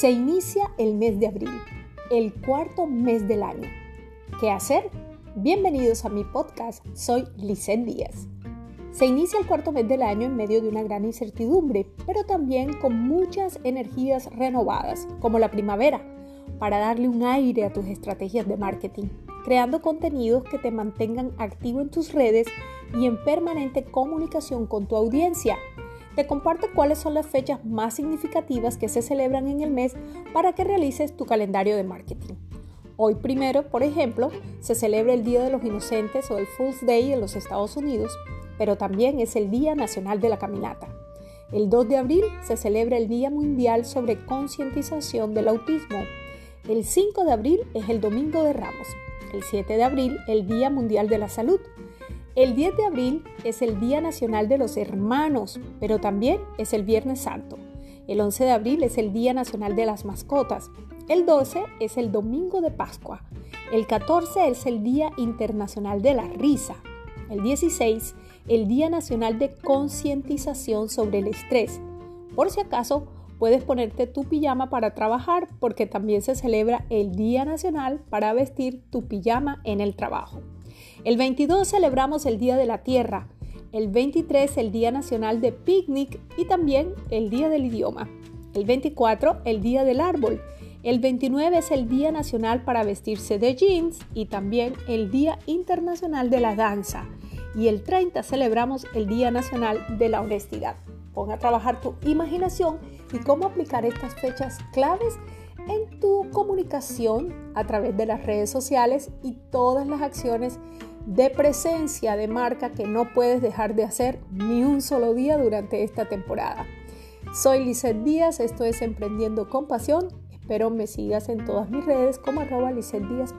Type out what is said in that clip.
Se inicia el mes de abril, el cuarto mes del año. ¿Qué hacer? Bienvenidos a mi podcast, soy Lisette Díaz. Se inicia el cuarto mes del año en medio de una gran incertidumbre, pero también con muchas energías renovadas, como la primavera, para darle un aire a tus estrategias de marketing, creando contenidos que te mantengan activo en tus redes y en permanente comunicación con tu audiencia te comparto cuáles son las fechas más significativas que se celebran en el mes para que realices tu calendario de marketing. Hoy primero, por ejemplo, se celebra el Día de los Inocentes o el Fool's Day en los Estados Unidos, pero también es el Día Nacional de la Caminata. El 2 de abril se celebra el Día Mundial sobre Concientización del Autismo. El 5 de abril es el Domingo de Ramos. El 7 de abril el Día Mundial de la Salud. El 10 de abril es el Día Nacional de los Hermanos, pero también es el Viernes Santo. El 11 de abril es el Día Nacional de las Mascotas. El 12 es el Domingo de Pascua. El 14 es el Día Internacional de la Risa. El 16, el Día Nacional de Concientización sobre el Estrés. Por si acaso, puedes ponerte tu pijama para trabajar porque también se celebra el Día Nacional para vestir tu pijama en el trabajo. El 22 celebramos el Día de la Tierra, el 23 el Día Nacional de Picnic y también el Día del Idioma. El 24 el Día del Árbol. El 29 es el Día Nacional para vestirse de jeans y también el Día Internacional de la Danza. Y el 30 celebramos el Día Nacional de la Honestidad. Pon a trabajar tu imaginación y cómo aplicar estas fechas claves en tu comunicación a través de las redes sociales y todas las acciones de presencia de marca que no puedes dejar de hacer ni un solo día durante esta temporada. Soy Lizeth Díaz, esto es Emprendiendo con Pasión. Espero me sigas en todas mis redes como arroba Lizeth Díaz.